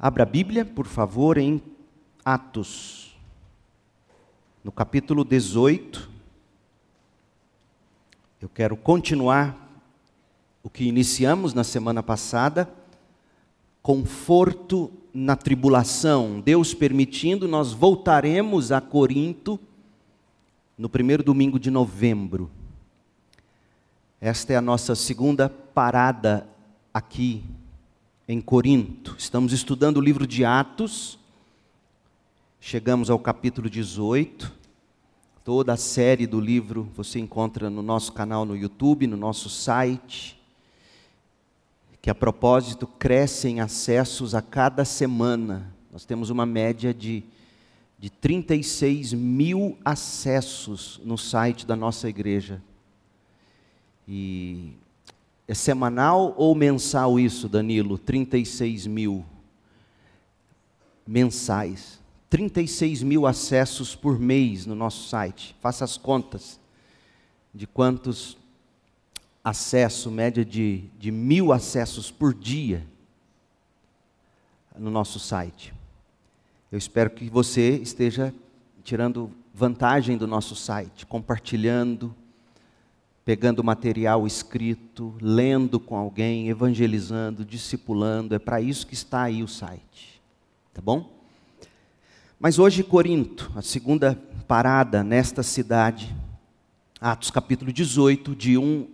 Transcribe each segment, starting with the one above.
Abra a Bíblia, por favor, em Atos, no capítulo 18. Eu quero continuar o que iniciamos na semana passada, conforto na tribulação. Deus permitindo, nós voltaremos a Corinto no primeiro domingo de novembro. Esta é a nossa segunda parada aqui em Corinto. Estamos estudando o livro de Atos. Chegamos ao capítulo 18. Toda a série do livro você encontra no nosso canal no YouTube, no nosso site. Que a propósito cresce em acessos a cada semana. Nós temos uma média de, de 36 mil acessos no site da nossa igreja. E é semanal ou mensal isso, Danilo? 36 mil mensais. 36 mil acessos por mês no nosso site. Faça as contas de quantos acessos, média de, de mil acessos por dia no nosso site. Eu espero que você esteja tirando vantagem do nosso site, compartilhando pegando material escrito, lendo com alguém, evangelizando, discipulando. É para isso que está aí o site. Tá bom? Mas hoje, Corinto, a segunda parada nesta cidade, Atos capítulo 18, de 1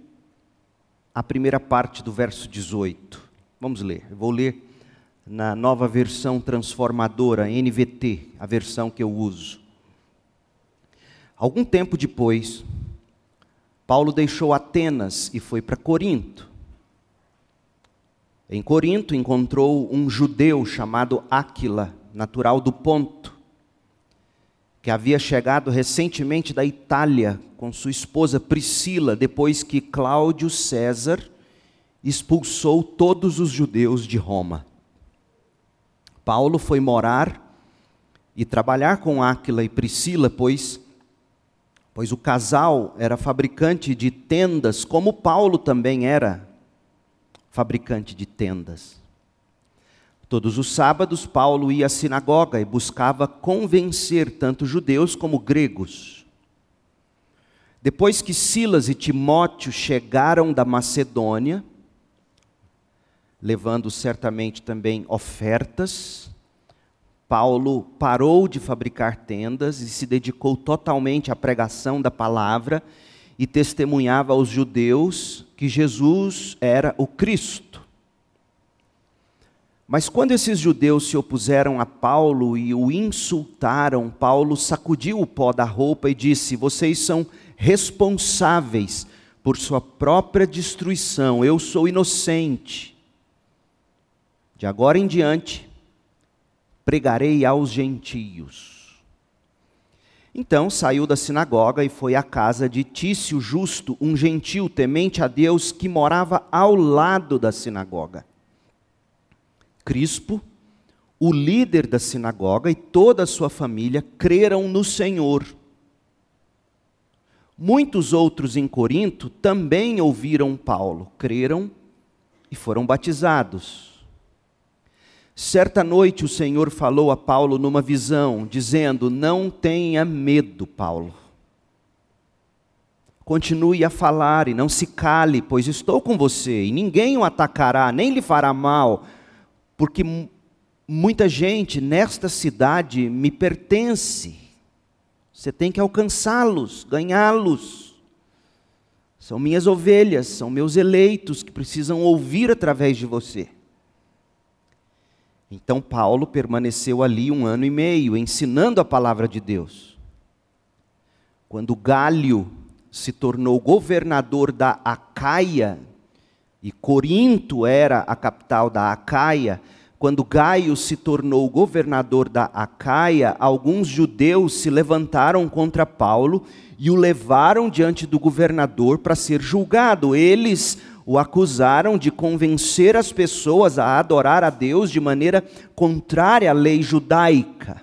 a primeira parte do verso 18. Vamos ler. Eu vou ler na nova versão transformadora, NVT, a versão que eu uso. Algum tempo depois, Paulo deixou Atenas e foi para Corinto. Em Corinto encontrou um judeu chamado Áquila, natural do Ponto, que havia chegado recentemente da Itália com sua esposa Priscila, depois que Cláudio César expulsou todos os judeus de Roma. Paulo foi morar e trabalhar com Áquila e Priscila, pois pois o casal era fabricante de tendas, como Paulo também era fabricante de tendas. Todos os sábados, Paulo ia à sinagoga e buscava convencer tanto judeus como gregos. Depois que Silas e Timóteo chegaram da Macedônia, levando certamente também ofertas, Paulo parou de fabricar tendas e se dedicou totalmente à pregação da palavra e testemunhava aos judeus que Jesus era o Cristo. Mas quando esses judeus se opuseram a Paulo e o insultaram, Paulo sacudiu o pó da roupa e disse: Vocês são responsáveis por sua própria destruição, eu sou inocente. De agora em diante, pregarei aos gentios. Então saiu da sinagoga e foi à casa de Tício Justo, um gentil temente a Deus que morava ao lado da sinagoga. Crispo, o líder da sinagoga e toda a sua família creram no Senhor. Muitos outros em Corinto também ouviram Paulo, creram e foram batizados. Certa noite o Senhor falou a Paulo numa visão, dizendo: Não tenha medo, Paulo. Continue a falar e não se cale, pois estou com você, e ninguém o atacará, nem lhe fará mal, porque muita gente nesta cidade me pertence. Você tem que alcançá-los, ganhá-los. São minhas ovelhas, são meus eleitos que precisam ouvir através de você. Então Paulo permaneceu ali um ano e meio, ensinando a palavra de Deus. Quando Galho se tornou governador da Acaia, e Corinto era a capital da Acaia, quando Gaio se tornou governador da Acaia, alguns judeus se levantaram contra Paulo e o levaram diante do governador para ser julgado. Eles o acusaram de convencer as pessoas a adorar a Deus de maneira contrária à lei judaica.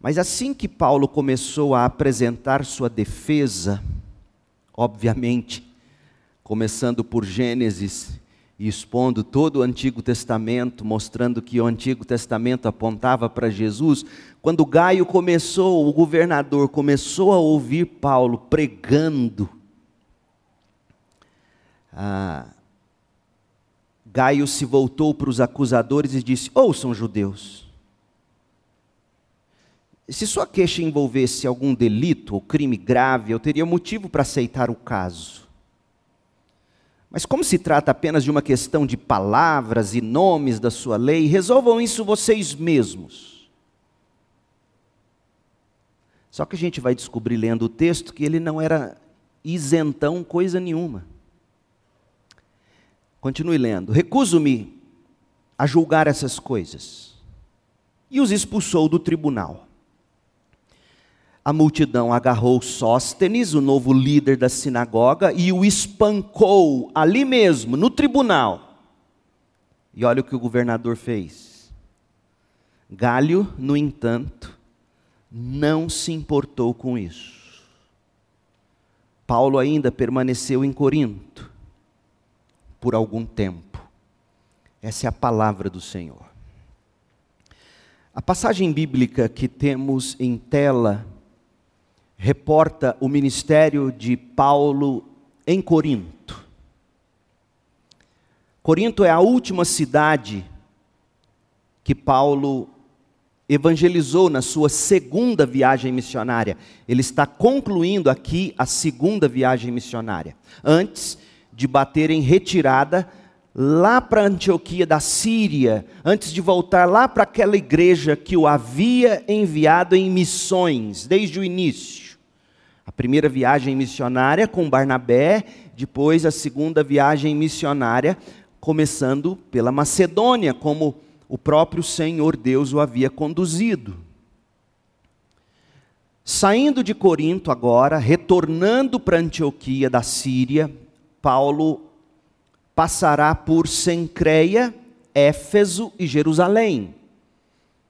Mas assim que Paulo começou a apresentar sua defesa, obviamente, começando por Gênesis e expondo todo o Antigo Testamento, mostrando que o Antigo Testamento apontava para Jesus, quando Gaio começou, o governador começou a ouvir Paulo pregando, ah, Gaio se voltou para os acusadores e disse: Ouçam, judeus. Se sua queixa envolvesse algum delito ou crime grave, eu teria motivo para aceitar o caso. Mas como se trata apenas de uma questão de palavras e nomes da sua lei, resolvam isso vocês mesmos. Só que a gente vai descobrir lendo o texto que ele não era isentão coisa nenhuma. Continue lendo. Recuso-me a julgar essas coisas. E os expulsou do tribunal. A multidão agarrou Sóstenes, o novo líder da sinagoga, e o espancou ali mesmo, no tribunal. E olha o que o governador fez. Galho, no entanto, não se importou com isso. Paulo ainda permaneceu em Corinto por algum tempo. Essa é a palavra do Senhor. A passagem bíblica que temos em tela reporta o ministério de Paulo em Corinto. Corinto é a última cidade que Paulo evangelizou na sua segunda viagem missionária. Ele está concluindo aqui a segunda viagem missionária. Antes de bater em retirada lá para Antioquia da Síria, antes de voltar lá para aquela igreja que o havia enviado em missões desde o início. A primeira viagem missionária com Barnabé, depois a segunda viagem missionária, começando pela Macedônia, como o próprio Senhor Deus o havia conduzido. Saindo de Corinto agora, retornando para Antioquia da Síria, Paulo passará por Sencreia, Éfeso e Jerusalém.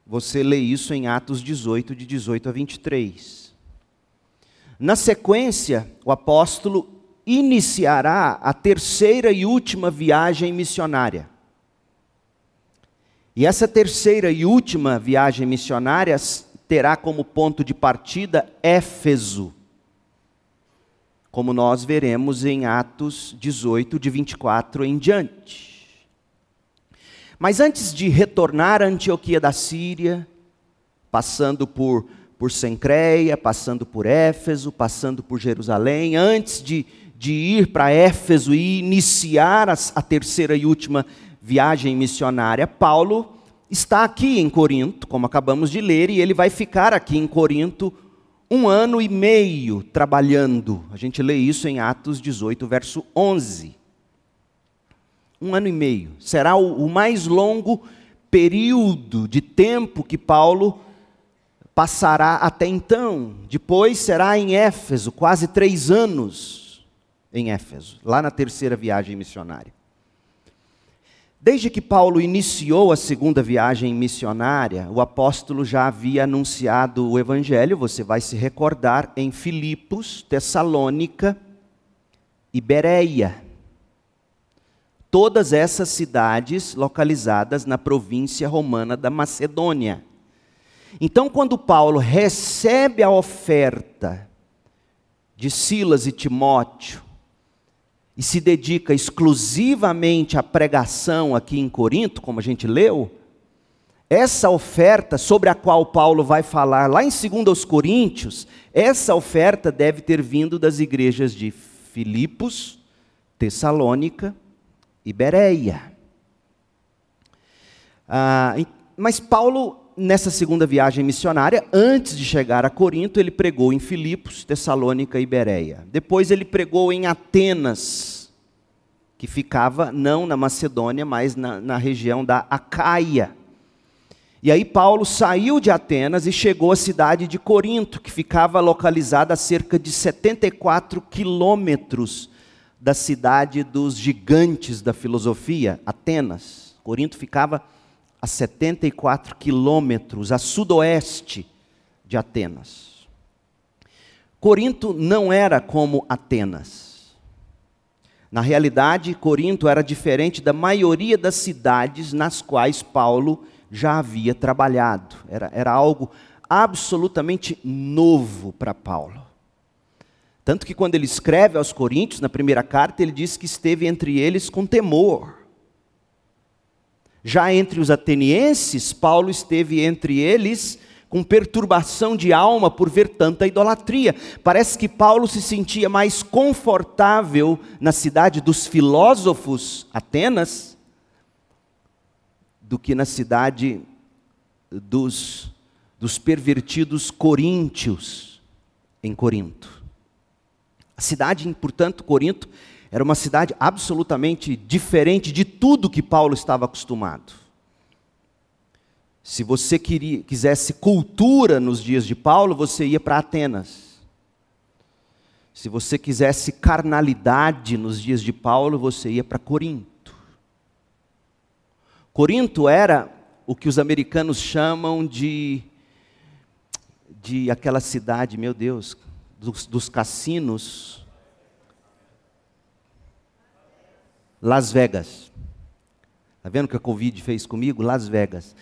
Você lê isso em Atos 18, de 18 a 23. Na sequência, o apóstolo iniciará a terceira e última viagem missionária. E essa terceira e última viagem missionária terá como ponto de partida Éfeso, como nós veremos em Atos 18, de 24 em diante. Mas antes de retornar à Antioquia da Síria, passando por por Sencreia, passando por Éfeso, passando por Jerusalém, antes de, de ir para Éfeso e iniciar a, a terceira e última viagem missionária, Paulo está aqui em Corinto, como acabamos de ler, e ele vai ficar aqui em Corinto um ano e meio trabalhando. A gente lê isso em Atos 18, verso 11. Um ano e meio. Será o, mais longo período de tempo que Paulo passará até então. Depois será em Éfeso, quase três anos em Éfeso, lá na terceira viagem missionária. Desde que Paulo iniciou a segunda viagem missionária, o apóstolo já havia anunciado o evangelho, você vai se recordar, em Filipos, Tessalônica e Bereia. Todas essas cidades localizadas na província romana da Macedônia. Então, quando Paulo recebe a oferta de Silas e Timóteo e se dedica exclusivamente à pregação aqui em Corinto, como a gente leu, essa oferta sobre a qual Paulo vai falar lá em 2 Coríntios, essa oferta deve ter vindo das igrejas de Filipos, Tessalônica e Bereia. Ah, mas Paulo nessa segunda viagem missionária, antes de chegar a Corinto, ele pregou em Filipos, Tessalônica e Bereia. Depois ele pregou em Atenas, que ficava não na Macedônia, mas na, na região da Acaia. E aí Paulo saiu de Atenas e chegou à cidade de Corinto, que ficava localizada a cerca de 74 quilômetros da cidade dos gigantes da filosofia, Atenas. Corinto ficava a 74 quilômetros a sudoeste de Atenas. Corinto não era como Atenas. Na realidade, Corinto era diferente da maioria das cidades nas quais Paulo já havia trabalhado. Era, era algo absolutamente novo para Paulo. Tanto que quando ele escreve aos Coríntios, na primeira carta, ele diz que esteve entre eles com temor. Já entre os atenienses, Paulo esteve entre eles com perturbação de alma por ver tanta idolatria. Parece que Paulo se sentia mais confortável na cidade dos filósofos, Atenas, do que na cidade dos, dos pervertidos coríntios, em Corinto. A cidade, portanto, Corinto, era uma cidade absolutamente diferente de tudo que Paulo estava acostumado. Se você queria, quisesse cultura nos dias de Paulo, você ia para Atenas. Se você quisesse carnalidade nos dias de Paulo, você ia para Corinto. Corinto era o que os americanos chamam de de aquela cidade, meu Deus, dos, dos cassinos, Las Vegas. Está vendo o que a Covid fez comigo? Las Vegas.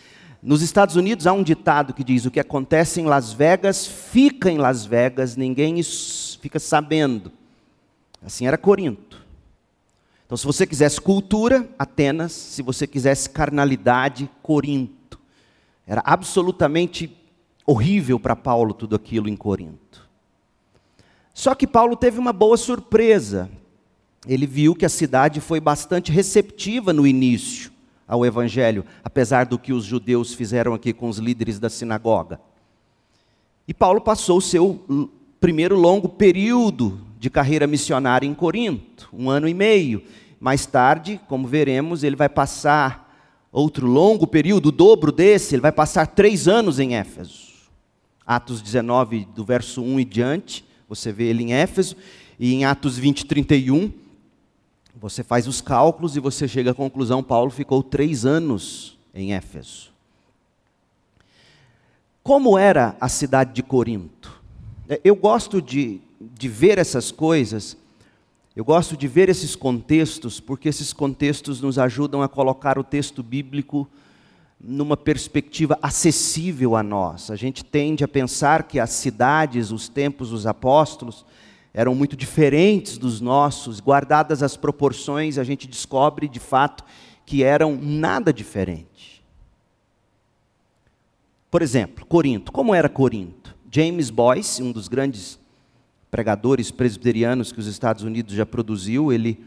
Nos Estados Unidos há um ditado que diz: o que acontece em Las Vegas fica em Las Vegas, ninguém fica sabendo. Assim era Corinto. Então, se você quisesse cultura, Atenas, se você quisesse carnalidade, Corinto. Era absolutamente horrível para Paulo tudo aquilo em Corinto. Só que Paulo teve uma boa surpresa. Ele viu que a cidade foi bastante receptiva no início ao Evangelho, apesar do que os judeus fizeram aqui com os líderes da sinagoga. E Paulo passou o seu primeiro longo período de carreira missionária em Corinto, um ano e meio. Mais tarde, como veremos, ele vai passar outro longo período, o dobro desse, ele vai passar três anos em Éfeso. Atos 19, do verso 1 e diante, você vê ele em Éfeso, e em Atos 20, 31, você faz os cálculos e você chega à conclusão: Paulo ficou três anos em Éfeso. Como era a cidade de Corinto? É, eu gosto de, de ver essas coisas, eu gosto de ver esses contextos, porque esses contextos nos ajudam a colocar o texto bíblico numa perspectiva acessível a nós. A gente tende a pensar que as cidades, os tempos dos apóstolos, eram muito diferentes dos nossos, guardadas as proporções, a gente descobre de fato que eram nada diferente. Por exemplo, Corinto. Como era Corinto? James Boyce, um dos grandes pregadores presbiterianos que os Estados Unidos já produziu, ele,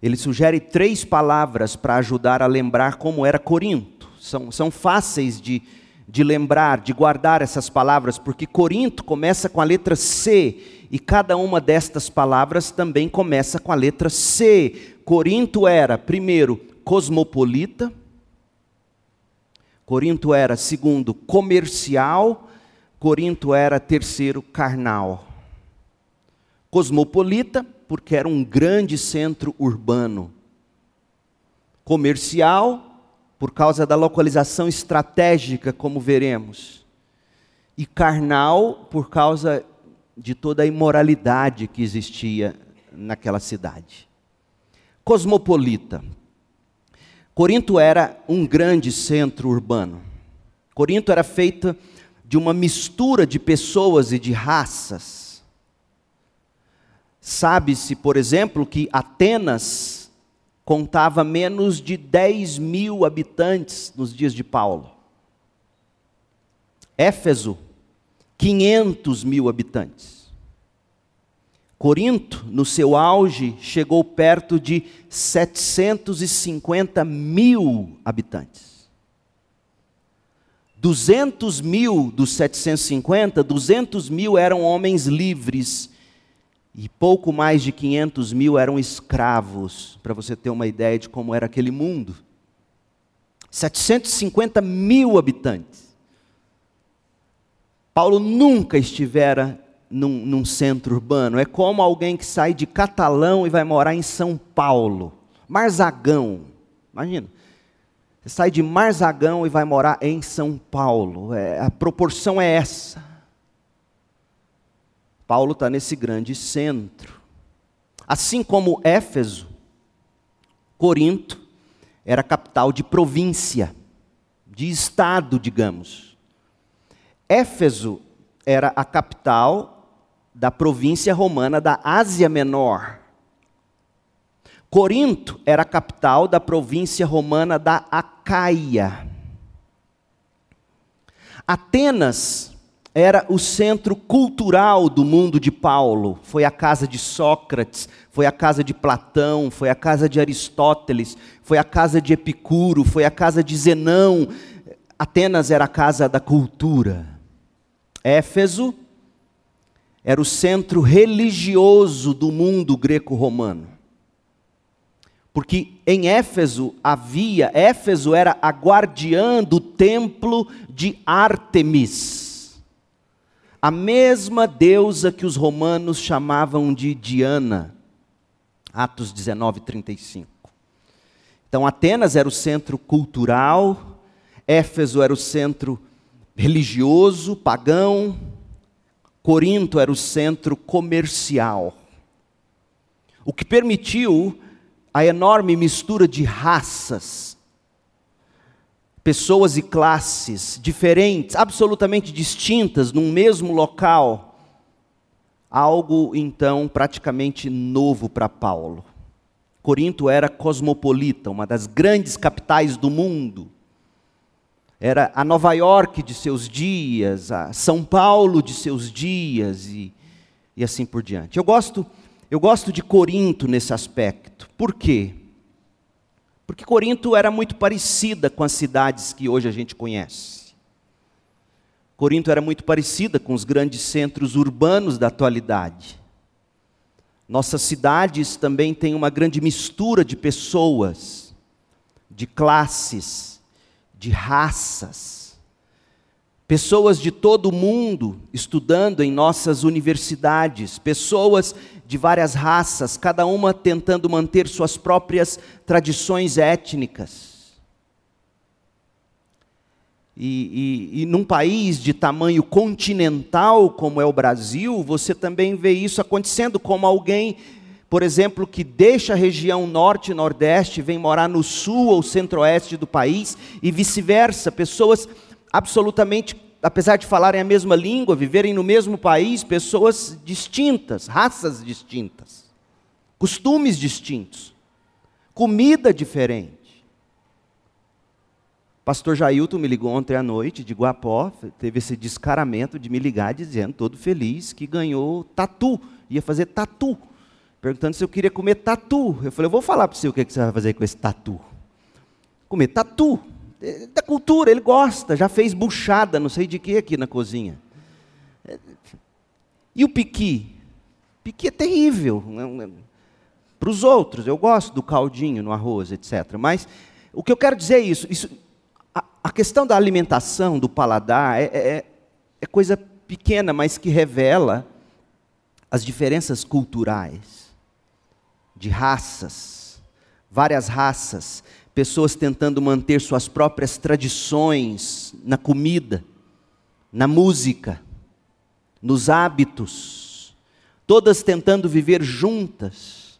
ele sugere três palavras para ajudar a lembrar como era Corinto. São, são fáceis de, de lembrar, de guardar essas palavras, porque Corinto começa com a letra C e cada uma destas palavras também começa com a letra C. Corinto era, primeiro, cosmopolita. Corinto era, segundo, comercial. Corinto era, terceiro, carnal. Cosmopolita, porque era um grande centro urbano. Comercial, por causa da localização estratégica, como veremos. E carnal, por causa de toda a imoralidade que existia naquela cidade. Cosmopolita. Corinto era um grande centro urbano. Corinto era feita de uma mistura de pessoas e de raças. Sabe-se, por exemplo, que Atenas contava menos de 10 mil habitantes nos dias de Paulo. Éfeso 500 mil habitantes. Corinto, no seu auge, chegou perto de 750 mil habitantes. 200 mil dos 750, 200 mil eram homens livres e pouco mais de 500 mil eram escravos, para você ter uma ideia de como era aquele mundo. 750 mil habitantes. Paulo nunca estivera num, num, centro urbano. É como alguém que sai de Catalão e vai morar em São Paulo. Marzagão. Imagina. Você sai de Marzagão e vai morar em São Paulo. É, a proporção é essa. Paulo está nesse grande centro. Assim como Éfeso, Corinto era capital de província, de estado, digamos. Éfeso era a capital da província romana da Ásia Menor. Corinto era a capital da província romana da Acaia. Atenas era o centro cultural do mundo de Paulo. Foi a casa de Sócrates, foi a casa de Platão, foi a casa de Aristóteles, foi a casa de Epicuro, foi a casa de Zenão. Atenas era a casa da cultura. Éfeso era o centro religioso do mundo greco-romano. Porque em Éfeso havia, Éfeso era a guardiã do templo de Ártemis a mesma deusa que os romanos chamavam de Diana. Atos 19, 35. Então, Atenas era o centro cultural, Éfeso era o centro religioso, pagão, Corinto era o centro comercial. O que permitiu a enorme mistura de raças, pessoas e classes diferentes, absolutamente distintas, num mesmo local, algo então praticamente novo para Paulo. Corinto era cosmopolita, uma das grandes capitais do mundo. Era a Nova York de seus dias, a São Paulo de seus dias e, e assim por diante. Eu gosto, eu gosto de Corinto nesse aspecto. Por quê? Porque Corinto era muito parecida com as cidades que hoje a gente conhece. Corinto era muito parecida com os grandes centros urbanos da atualidade. Nossas cidades também têm uma grande mistura de pessoas, de classes, de raças. Pessoas de todo o mundo estudando em nossas universidades, pessoas de várias raças, cada uma tentando manter suas próprias tradições étnicas. E, e, e, num país de tamanho continental como é o Brasil, você também vê isso acontecendo, como alguém, por exemplo, que deixa a região norte e nordeste, vem morar no sul ou centro-oeste do país, e vice-versa, pessoas absolutamente apesar de falarem a mesma língua, viverem no mesmo país, pessoas distintas, raças distintas, costumes distintos, comida diferente. Pastor Jailton me ligou ontem à noite de Guapó, teve esse descaramento de me ligar dizendo, todo feliz, que ganhou tatu, ia fazer tatu, perguntando se eu queria comer tatu. Eu falei, eu vou falar para você o que você vai fazer com esse tatu. Comer tatu da cultura, ele gosta, já fez buchada, não sei de que aqui na cozinha. E o piqui? Piqui é terrível. Né? Para os outros, eu gosto do caldinho no arroz, etc. Mas o que eu quero dizer é isso. isso a, a questão da alimentação, do paladar, é, é, é coisa pequena, mas que revela as diferenças culturais, de raças, várias raças pessoas tentando manter suas próprias tradições na comida, na música, nos hábitos, todas tentando viver juntas.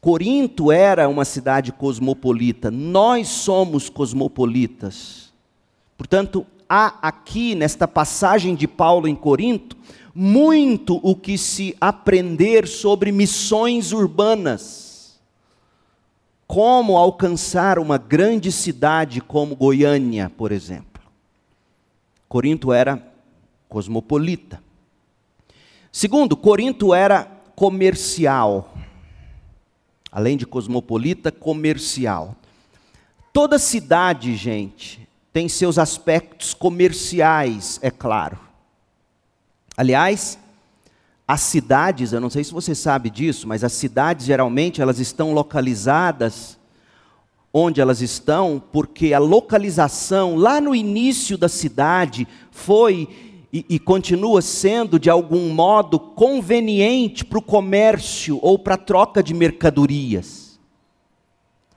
Corinto era uma cidade cosmopolita, nós somos cosmopolitas. Portanto, há aqui, nesta passagem de Paulo em Corinto, muito o que se aprender sobre missões urbanas como alcançar uma grande cidade como Goiânia, por exemplo. Corinto era cosmopolita. Segundo, Corinto era comercial. Além de cosmopolita, comercial. Toda cidade, gente, tem seus aspectos comerciais, é claro. Aliás, as cidades, eu não sei se você sabe disso, mas as cidades geralmente elas estão localizadas onde elas estão, porque a localização lá no início da cidade foi e, e continua sendo de algum modo conveniente para o comércio ou para a troca de mercadorias.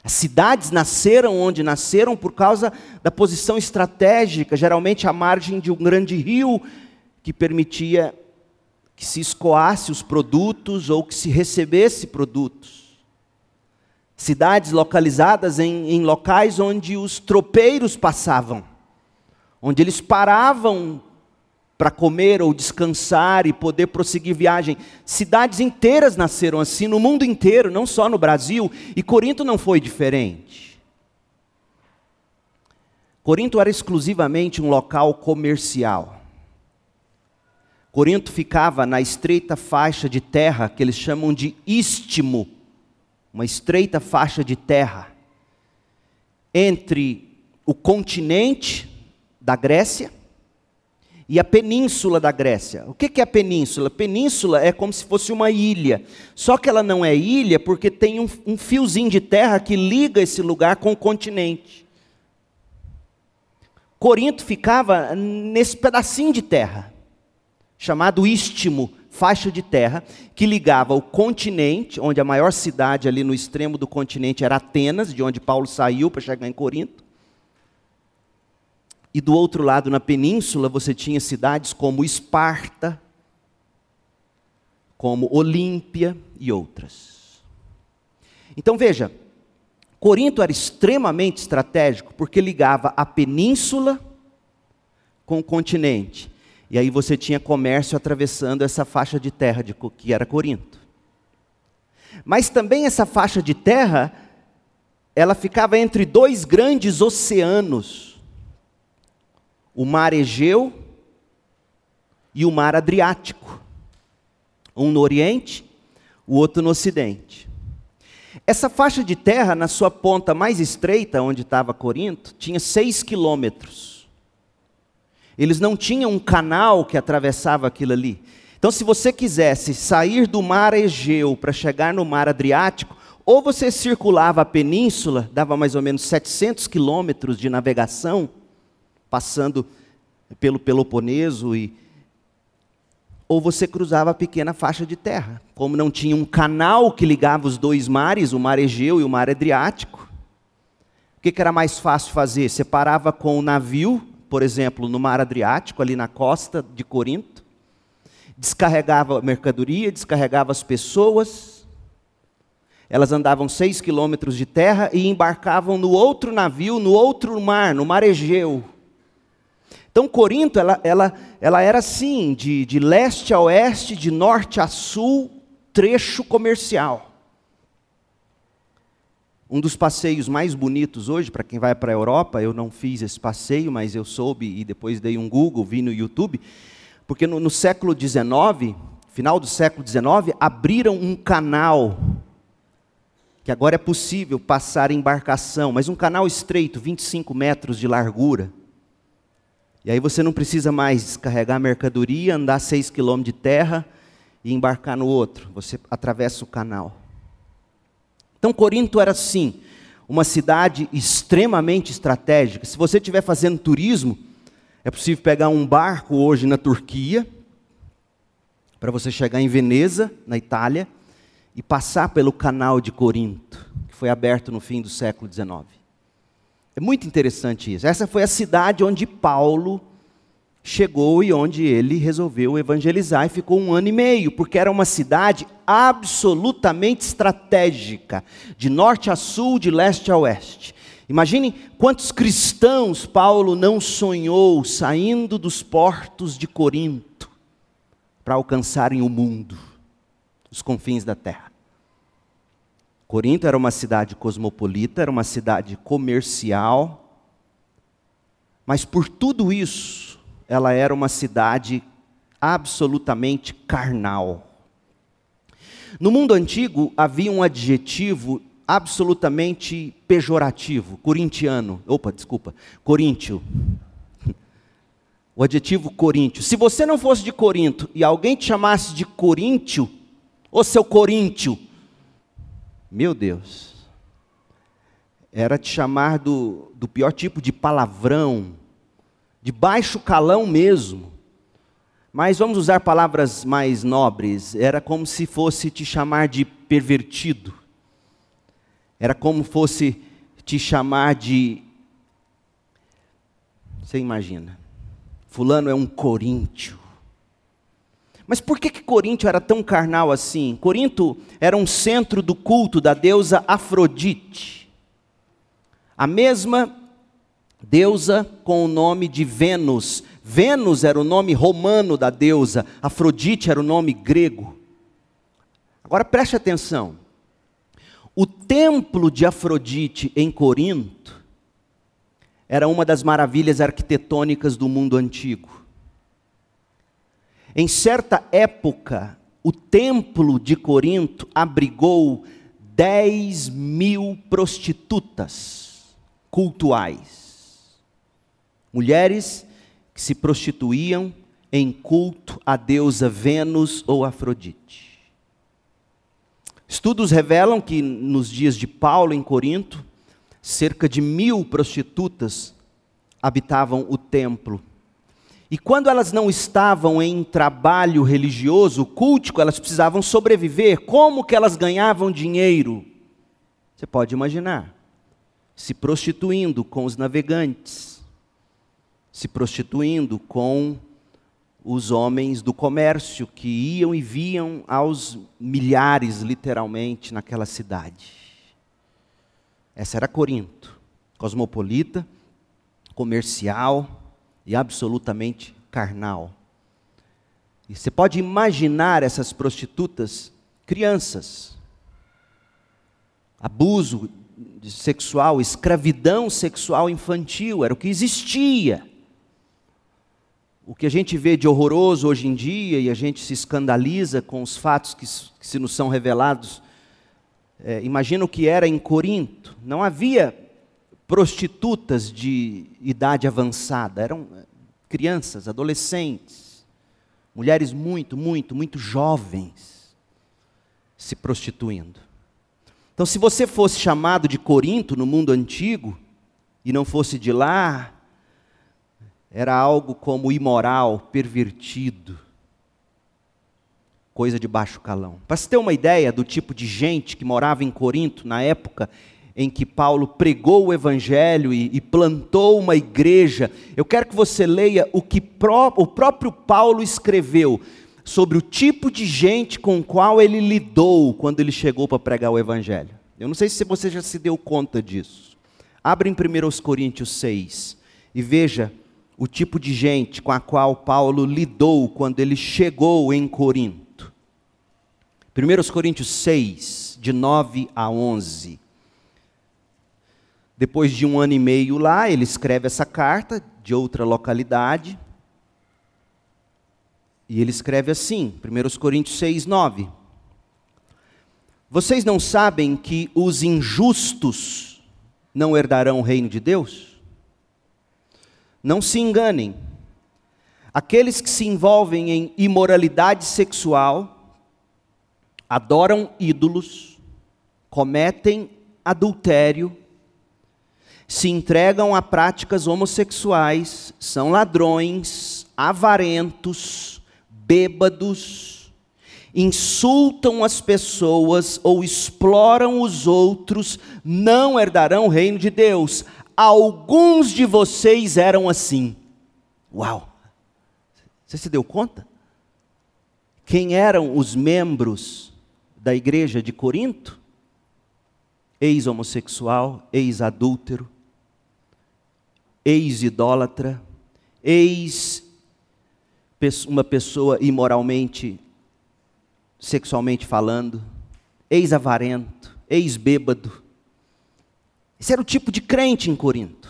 As cidades nasceram onde nasceram por causa da posição estratégica, geralmente à margem de um grande rio que permitia que se escoasse os produtos ou que se recebesse produtos. Cidades localizadas em, em locais onde os tropeiros passavam, onde eles paravam para comer ou descansar e poder prosseguir viagem. Cidades inteiras nasceram assim no mundo inteiro, não só no Brasil, e Corinto não foi diferente. Corinto era exclusivamente um local comercial. Corinto ficava na estreita faixa de terra que eles chamam de istmo, uma estreita faixa de terra entre o continente da Grécia e a península da Grécia. O que é a península? Península é como se fosse uma ilha. Só que ela não é ilha porque tem um, um fiozinho de terra que liga esse lugar com o continente. Corinto ficava nesse pedacinho de terra, chamado istmo, faixa de terra, que ligava o continente, onde a maior cidade ali no extremo do continente era Atenas, de onde Paulo saiu para chegar em Corinto, e do outro lado, na península, você tinha cidades como Esparta, como Olímpia e outras. Então veja, Corinto era extremamente estratégico porque ligava a península com o continente. E aí você tinha comércio atravessando essa faixa de terra de, que era Corinto. Mas também essa faixa de terra, ela ficava entre dois grandes oceanos o mar Egeu e o mar Adriático. Um no Oriente, o outro no Ocidente. Essa faixa de terra, na sua ponta mais estreita, onde estava Corinto, tinha seis quilômetros. Eles não tinham um canal que atravessava aquilo ali. Então, se você quisesse sair do mar Egeu para chegar no mar Adriático, ou você circulava a península, dava mais ou menos 700 quilômetros de navegação, passando pelo Peloponeso e ou você cruzava a pequena faixa de terra. Como não tinha um canal que ligava os dois mares, o mar Egeu e o mar Adriático, o que, que era mais fácil fazer? Você parava com o navio, por exemplo, no mar Adriático, ali na costa de Corinto, descarregava mercadoria, descarregava as pessoas, elas andavam seis quilômetros de terra e embarcavam no outro navio, no outro mar, no mar Egeu. Então, Corinto, ela, ela, ela era assim, de, de leste a oeste, de norte a sul, trecho comercial. Um dos passeios mais bonitos hoje, para quem vai para a Europa, eu não fiz esse passeio, mas eu soube e depois dei um Google, vi no YouTube, porque no, no século XIX, final do século XIX, abriram um canal, que agora é possível passar embarcação, mas um canal estreito, 25 metros de largura. E aí você não precisa mais descarregar mercadoria, andar seis quilômetros de terra e embarcar no outro. Você atravessa o canal. Então Corinto era assim, uma cidade extremamente estratégica. Se você estiver fazendo turismo, é possível pegar um barco hoje na Turquia, para você chegar em Veneza, na Itália, e passar pelo canal de Corinto, que foi aberto no fim do século XIX. É muito interessante isso. Essa foi a cidade onde Paulo chegou e onde ele resolveu evangelizar e ficou um ano e meio, porque era uma cidade absolutamente estratégica, de norte a sul, de leste a oeste. Imaginem quantos cristãos Paulo não sonhou saindo dos portos de Corinto para alcançarem o mundo, os confins da terra. Corinto era uma cidade cosmopolita, era uma cidade comercial, mas por tudo isso, ela era uma cidade absolutamente carnal. No mundo antigo havia um adjetivo absolutamente pejorativo, corintiano. Opa, desculpa, coríntio. O adjetivo coríntio. Se você não fosse de Corinto e alguém te chamasse de coríntio, ô seu coríntio, meu Deus. Era te chamar do, do pior tipo de palavrão, de baixo calão mesmo. Mas vamos usar palavras mais nobres. Era como se fosse te chamar de pervertido. Era como fosse te chamar de. Você imagina. Fulano é um coríntio. Mas por que, que Corinto era tão carnal assim? Corinto era um centro do culto da deusa Afrodite. A mesma deusa com o nome de Vênus. Vênus era o nome romano da deusa, Afrodite era o nome grego. Agora preste atenção. O templo de Afrodite em Corinto era uma das maravilhas arquitetônicas do mundo antigo. Em certa época, o templo de Corinto abrigou 10 mil prostitutas cultuais. Mulheres que se prostituíam em culto à deusa Vênus ou Afrodite. Estudos revelam que nos dias de Paulo em Corinto, cerca de mil prostitutas habitavam o templo e quando elas não estavam em trabalho religioso, cultico, elas precisavam sobreviver. Como que elas ganhavam dinheiro? Você pode imaginar. Se prostituindo com os navegantes, se prostituindo com os homens do comércio que iam e viam aos milhares, literalmente, naquela cidade. Essa era Corinto, cosmopolita, comercial, e absolutamente carnal. E você pode imaginar essas prostitutas crianças. Abuso sexual, escravidão sexual infantil, era o que existia. O que a gente vê de horroroso hoje em dia, e a gente se escandaliza com os fatos que, que se nos são revelados, é, imagina o que era em Corinto. Não havia prostitutas de idade avançada, eram eh, crianças, adolescentes, mulheres muito, muito, muito jovens se prostituindo. Então, se você fosse chamado de Corinto no mundo antigo e não fosse de lá, era algo como imoral, pervertido, coisa de baixo calão. Para você ter uma ideia do tipo de gente que morava em Corinto na época em que Paulo pregou o Evangelho e, e, plantou uma igreja, eu quero que você leia o que pró o próprio Paulo escreveu sobre o tipo de gente com qual ele lidou quando ele chegou para pregar o Evangelho. Eu não sei se você já se deu conta disso. Abre em 1 Coríntios 6 e veja o tipo de gente com a qual Paulo lidou quando ele chegou em Corinto. 1 Coríntios 6, de 9 a 11. Depois de um ano e meio lá, ele escreve essa carta de outra localidade. E ele escreve assim, 1 Coríntios 6, 9. Vocês não sabem que os injustos não herdarão o reino de Deus? Não se enganem. Aqueles que se envolvem em imoralidade sexual, adoram ídolos, cometem adultério, se entregam a práticas homossexuais, são ladrões, avarentos, bêbados, insultam as pessoas ou exploram os outros, não herdarão o reino de Deus. Alguns de vocês eram assim. Uau! Você se deu conta? Quem eram os membros da igreja de Corinto? Ex-homossexual, ex-adúltero, ex-idólatra, ex uma pessoa imoralmente, sexualmente falando, ex-avarento, ex-bêbado. Esse era o tipo de crente em Corinto.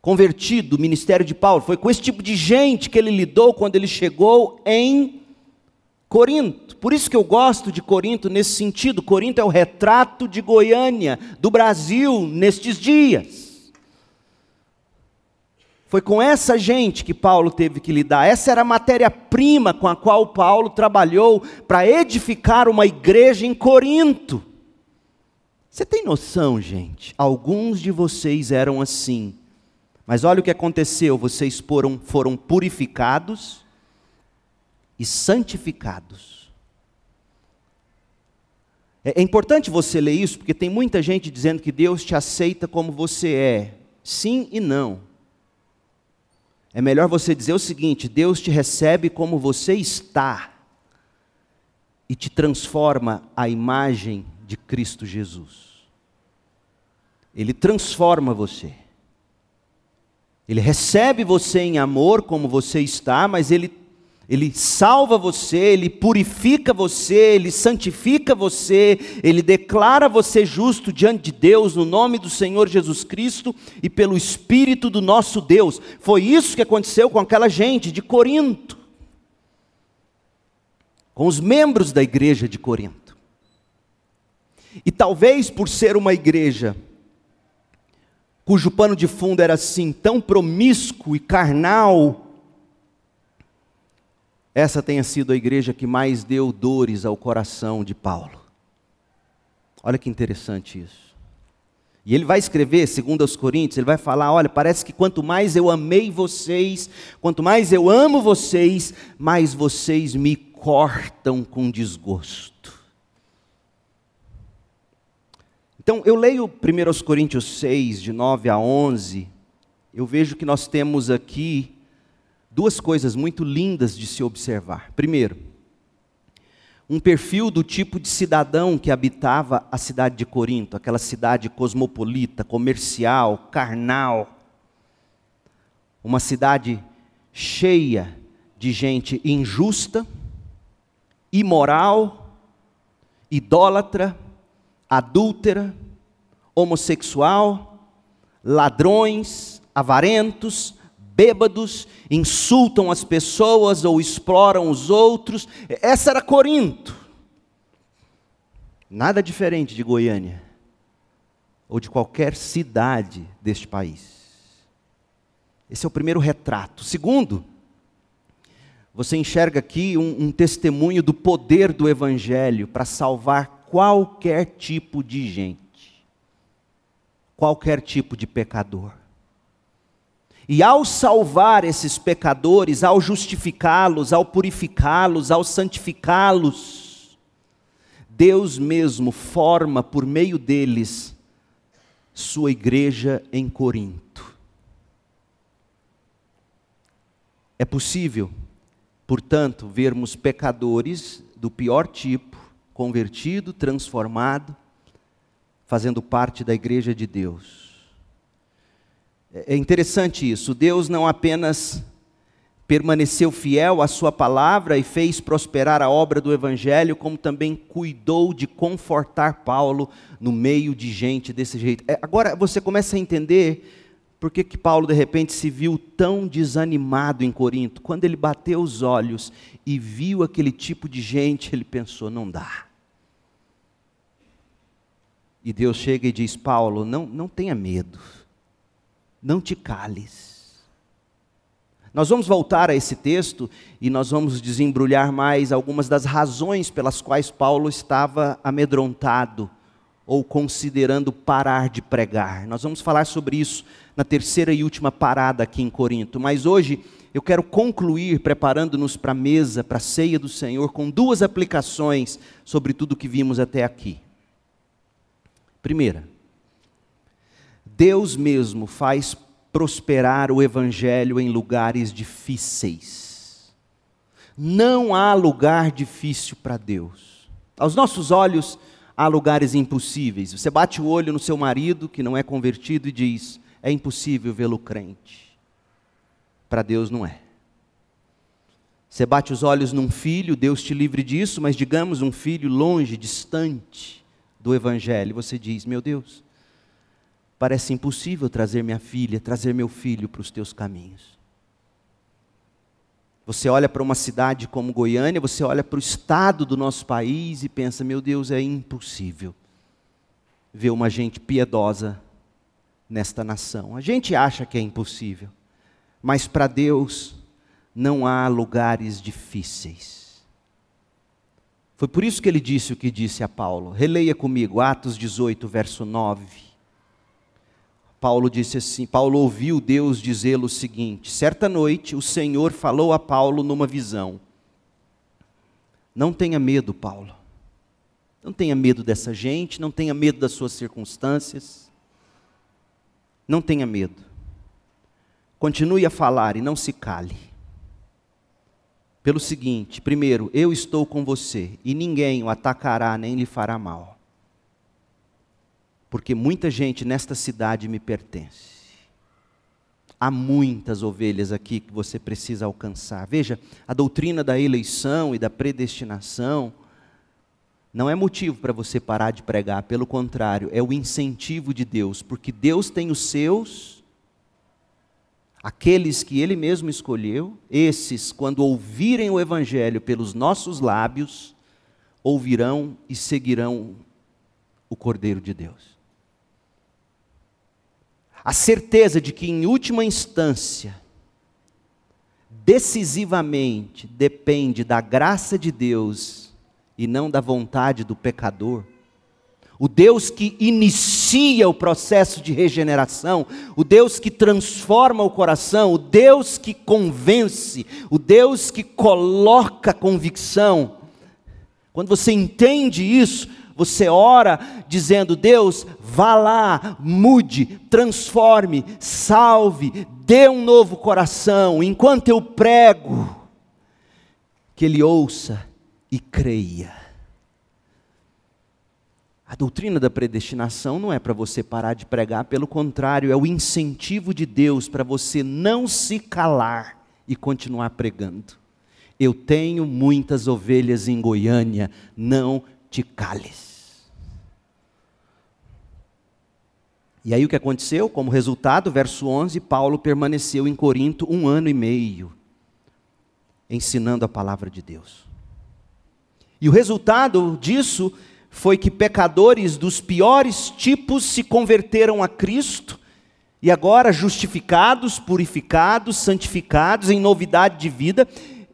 Convertido, ministério de Paulo. Foi com esse tipo de gente que ele lidou quando ele chegou em Corinto. Por isso que eu gosto de Corinto nesse sentido. Corinto é o retrato de Goiânia, do Brasil, nestes dias. Foi com essa gente que Paulo teve que lidar. Essa era a matéria-prima com a qual Paulo trabalhou para edificar uma igreja em Corinto. Você tem noção, gente? Alguns de vocês eram assim. Mas olha o que aconteceu: vocês foram, foram purificados e santificados. É, é importante você ler isso, porque tem muita gente dizendo que Deus te aceita como você é. Sim e não. é melhor você dizer o seguinte: Deus te recebe como você está e te transforma à imagem de Cristo Jesus. Ele transforma você. Ele recebe você em amor como você está, mas ele, ele salva você, ele purifica você, ele santifica você, ele declara você justo diante de Deus no nome do Senhor Jesus Cristo e pelo Espírito do nosso Deus. Foi isso que aconteceu com aquela gente de Corinto, com os membros da igreja de Corinto. E talvez por ser uma igreja cujo pano de fundo era assim, tão promíscuo e carnal, essa tenha sido a igreja que mais deu dores ao coração de Paulo. Olha que interessante isso. E ele vai escrever, segundo aos Coríntios, ele vai falar: olha, parece que quanto mais eu amei vocês, quanto mais eu amo vocês, mais vocês me cortam com desgosto. Então, eu leio 1 Coríntios 6, de 9 a 11, eu vejo que nós temos aqui duas coisas muito lindas de se observar. Primeiro, um perfil do tipo de cidadão que habitava a cidade de Corinto, aquela cidade cosmopolita, comercial, carnal. Uma cidade cheia de gente injusta, imoral, idólatra, adúltera, homossexual, ladrões, avarentos, bêbados, insultam as pessoas ou exploram os outros. Essa era Corinto. Nada diferente de Goiânia ou de qualquer cidade deste país. Esse é o primeiro retrato. Segundo, você enxerga aqui um, um testemunho do poder do Evangelho para salvar qualquer tipo de gente, qualquer tipo de pecador. E ao salvar esses pecadores, ao justificá-los, ao purificá-los, ao santificá-los, Deus mesmo forma por meio deles sua igreja em Corinto. É possível, portanto, vermos pecadores do pior tipo, convertido, transformado, fazendo parte da igreja de Deus. É, é interessante isso, Deus não apenas permaneceu fiel à Sua palavra e fez prosperar a obra do Evangelho, como também cuidou de confortar Paulo no meio de gente desse jeito. É, agora você começa a entender por que, que Paulo de repente se viu tão desanimado em Corinto. Quando ele bateu os olhos e viu aquele tipo de gente, ele pensou: não dá. E Deus chega e diz: Paulo, não, não tenha medo, não te cales. Nós vamos voltar a esse texto e nós vamos desembrulhar mais algumas das razões pelas quais Paulo estava amedrontado ou considerando parar de pregar. Nós vamos falar sobre isso na terceira e última parada aqui em Corinto, mas hoje eu quero concluir preparando-nos para a mesa, para a ceia do Senhor, com duas aplicações sobre tudo o que vimos até aqui. Primeira, Deus mesmo faz prosperar o Evangelho em lugares difíceis. Não há lugar difícil para Deus. Aos nossos olhos, há lugares impossíveis. Você bate o olho no seu marido, que não é convertido, e diz: é impossível vê-lo crente. Para Deus não é. Você bate os olhos num filho, Deus te livre disso, mas digamos um filho longe, distante do Evangelho, você diz: Meu Deus, parece impossível trazer minha filha, trazer meu filho para os teus caminhos. Você olha para uma cidade como Goiânia, você olha para o estado do nosso país e pensa: Meu Deus, é impossível ver uma gente piedosa nesta nação. A gente acha que é impossível, mas para Deus não há lugares difíceis. Foi por isso que ele disse o que disse a Paulo. Releia comigo, Atos 18, verso 9. Paulo disse assim: Paulo ouviu Deus dizê-lo o seguinte: certa noite o Senhor falou a Paulo numa visão. Não tenha medo, Paulo. Não tenha medo dessa gente, não tenha medo das suas circunstâncias. Não tenha medo. continue a falar e não se cale. Pelo seguinte: primeiro, eu estou com você e ninguém o atacará nem lhe fará mal. Porque muita gente nesta cidade me pertence. Há muitas ovelhas aqui que você precisa alcançar. Veja, a doutrina da eleição e da predestinação não é motivo para você parar de pregar, pelo contrário, é o incentivo de Deus, porque Deus tem os seus, aqueles que Ele mesmo escolheu, esses, quando ouvirem o Evangelho pelos nossos lábios, ouvirão e seguirão o Cordeiro de Deus a certeza de que, em última instância, decisivamente depende da graça de Deus e não da vontade do pecador. O Deus que inicia o processo de regeneração, o Deus que transforma o coração, o Deus que convence, o Deus que coloca convicção. Quando você entende isso, você ora dizendo: Deus, vá lá, mude, transforme, salve, dê um novo coração, enquanto eu prego, que Ele ouça e creia. A doutrina da predestinação não é para você parar de pregar, pelo contrário, é o incentivo de Deus para você não se calar e continuar pregando. Eu tenho muitas ovelhas em Goiânia, não te cales. E aí o que aconteceu? Como resultado, verso 11, Paulo permaneceu em Corinto um ano e meio, ensinando a palavra de Deus. E o resultado disso foi que pecadores dos piores tipos se converteram a Cristo e agora justificados, purificados, santificados em novidade de vida,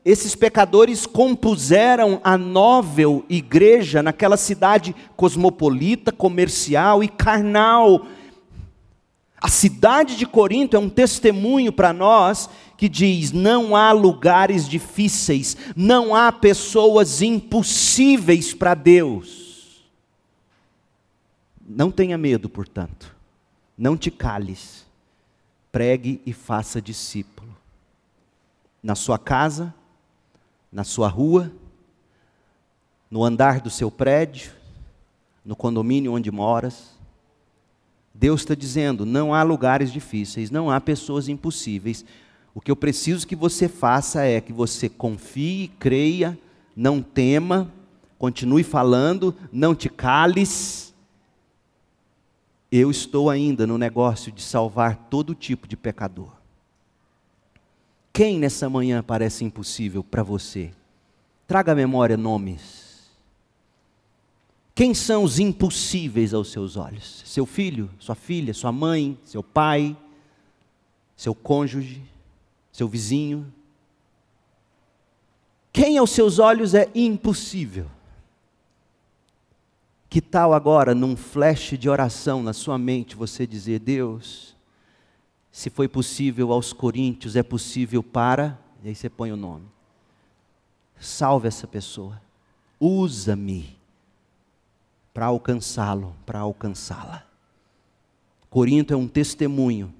esses pecadores compuseram a novel igreja naquela cidade cosmopolita, comercial e carnal a cidade de Corinto é um testemunho para nós que diz: não há lugares difíceis, não há pessoas impossíveis para Deus. Não tenha medo, portanto, não te cales, pregue e faça discípulo. Na sua casa, na sua rua, no andar do seu prédio, no condomínio onde moras, Deus está dizendo: não há lugares difíceis, não há pessoas impossíveis. O que eu preciso que você faça é que você confie, creia, não tema, continue falando, não te cales. Eu estou ainda no negócio de salvar todo tipo de pecador. Quem nessa manhã parece impossível para você? Traga à memória nomes. Quem são os impossíveis aos seus olhos? Seu filho, sua filha, sua mãe, seu pai, seu cônjuge, seu vizinho? Quem aos seus olhos é impossível? Que tal agora, num flash de oração na sua mente, você dizer: Deus, se foi possível aos coríntios, é possível para. E aí você põe o nome. Salve essa pessoa. Usa-me para alcançá-lo, para alcançá-la. Corinto é um testemunho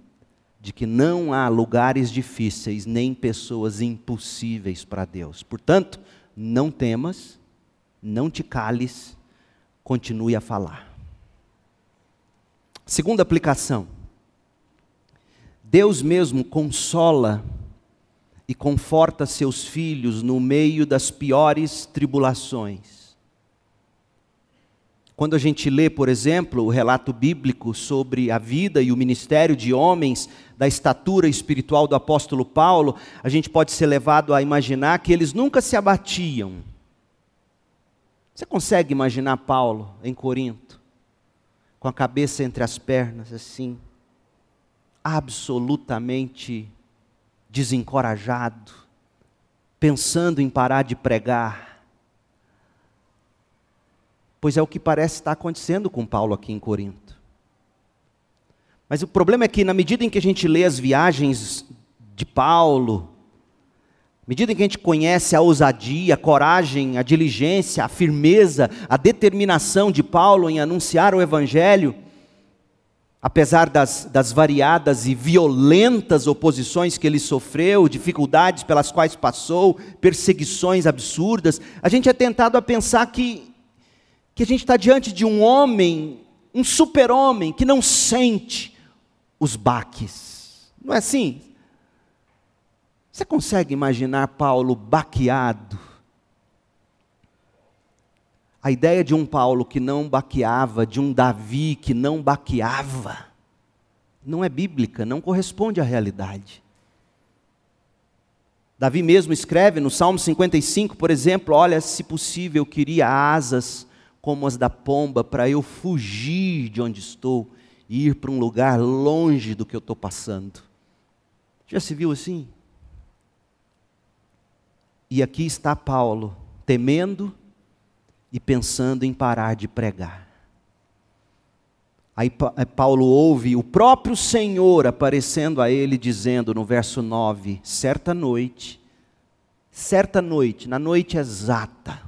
de que não há lugares difíceis nem pessoas impossíveis para Deus. Portanto, não temas, não te cales, continue a falar. Segunda aplicação. Deus mesmo consola e conforta seus filhos no meio das piores tribulações. Quando a gente lê, por exemplo, o relato bíblico sobre a vida e o ministério de homens da estatura espiritual do apóstolo Paulo, a gente pode ser levado a imaginar que eles nunca se abatiam. Você consegue imaginar Paulo em Corinto, com a cabeça entre as pernas, assim, absolutamente desencorajado, pensando em parar de pregar? Pois é o que parece estar acontecendo com Paulo aqui em Corinto. Mas o problema é que, na medida em que a gente lê as viagens de Paulo, à medida em que a gente conhece a ousadia, a coragem, a diligência, a firmeza, a determinação de Paulo em anunciar o Evangelho, apesar das, das variadas e violentas oposições que ele sofreu, dificuldades pelas quais passou, perseguições absurdas, a gente é tentado a pensar que, que a gente está diante de um homem, um super-homem, que não sente os baques. Não é assim? Você consegue imaginar Paulo baqueado? A ideia de um Paulo que não baqueava, de um Davi que não baqueava, não é bíblica, não corresponde à realidade. Davi mesmo escreve no Salmo 55, por exemplo: Olha, se possível, eu queria asas como as da pomba para eu fugir de onde estou e ir para um lugar longe do que eu estou passando. Já se viu assim? E aqui está Paulo, temendo e pensando em parar de pregar. Aí eh, Paulo ouve o próprio Senhor aparecendo a ele, dizendo no verso 9: certa noite, certa noite, na noite exata,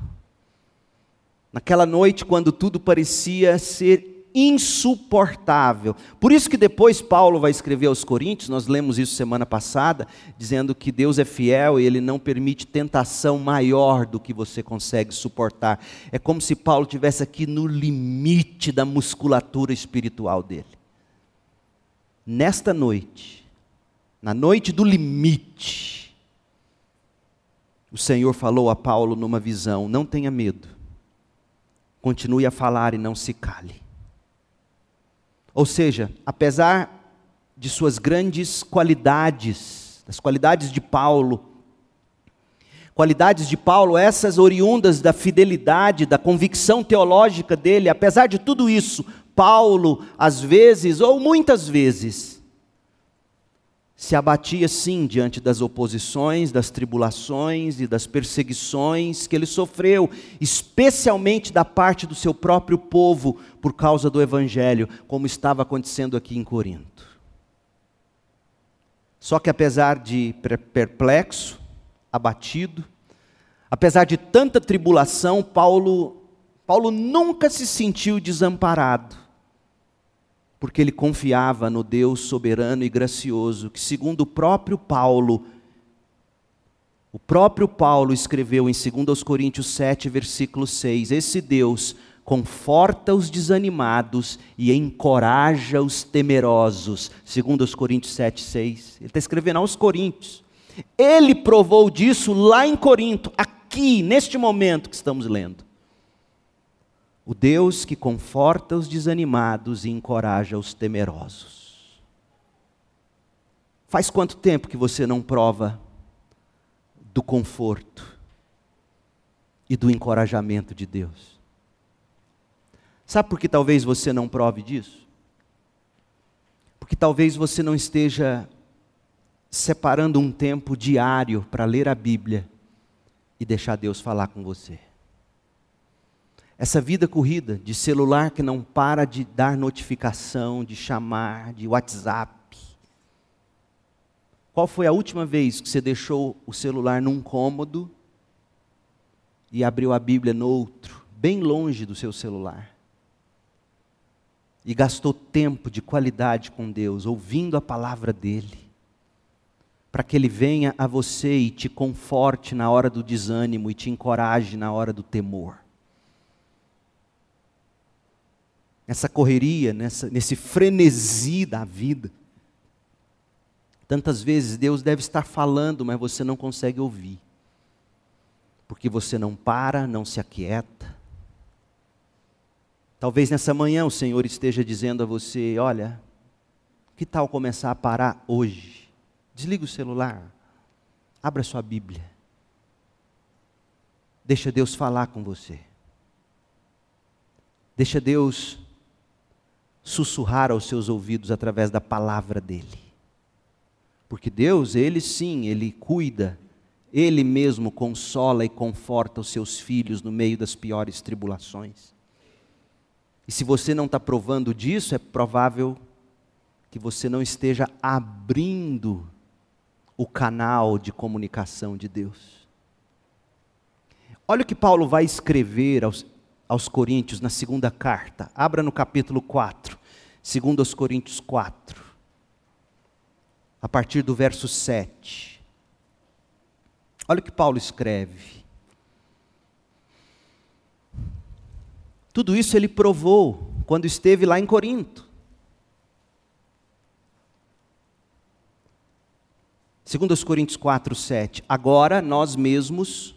naquela noite quando tudo parecia ser insuportável. Por isso que depois Paulo vai escrever aos Coríntios, nós lemos isso semana passada, dizendo que Deus é fiel e ele não permite tentação maior do que você consegue suportar. É como se Paulo tivesse aqui no limite da musculatura espiritual dele. Nesta noite, na noite do limite, o Senhor falou a Paulo numa visão: não tenha medo, continue a falar e não se cale. Ou seja, apesar de suas grandes qualidades, das qualidades de Paulo, qualidades de Paulo, essas oriundas da fidelidade, da convicção teológica dele, apesar de tudo isso, Paulo, às vezes, ou muitas vezes, se abatia sim diante das oposições, das tribulações e das perseguições que ele sofreu, especialmente da parte do seu próprio povo por causa do evangelho, como estava acontecendo aqui em Corinto. Só que apesar de perplexo, abatido, apesar de tanta tribulação, Paulo Paulo nunca se sentiu desamparado porque ele confiava no Deus soberano e gracioso, que, segundo o próprio Paulo, o próprio Paulo escreveu em 2 Coríntios 7, versículo 6: Esse Deus conforta os desanimados e encoraja os temerosos. 2 Coríntios 7, 6. Ele está escrevendo aos Coríntios. Ele provou disso lá em Corinto, aqui, neste momento que estamos lendo. O Deus que conforta os desanimados e encoraja os temerosos. Faz quanto tempo que você não prova do conforto e do encorajamento de Deus? Sabe por que talvez você não prove disso? Porque talvez você não esteja separando um tempo diário para ler a Bíblia e deixar Deus falar com você. Essa vida corrida de celular que não para de dar notificação, de chamar, de WhatsApp. Qual foi a última vez que você deixou o celular num cômodo e abriu a Bíblia no outro, bem longe do seu celular? E gastou tempo de qualidade com Deus, ouvindo a palavra dEle, para que Ele venha a você e te conforte na hora do desânimo e te encoraje na hora do temor. Nessa correria, nessa, nesse frenesi da vida. Tantas vezes Deus deve estar falando, mas você não consegue ouvir, porque você não para, não se aquieta. Talvez nessa manhã o Senhor esteja dizendo a você: olha, que tal começar a parar hoje? Desliga o celular, abra sua Bíblia, deixa Deus falar com você, deixa Deus sussurrar aos seus ouvidos através da palavra dele. Porque Deus, ele sim, ele cuida, ele mesmo consola e conforta os seus filhos no meio das piores tribulações. E se você não está provando disso, é provável que você não esteja abrindo o canal de comunicação de Deus. Olha o que Paulo vai escrever aos, aos Coríntios, na segunda carta. Abra no capítulo 4. Segundo aos Coríntios 4, a partir do verso 7. Olha o que Paulo escreve. Tudo isso ele provou quando esteve lá em Corinto. Segundo os Coríntios 4, 7. Agora nós mesmos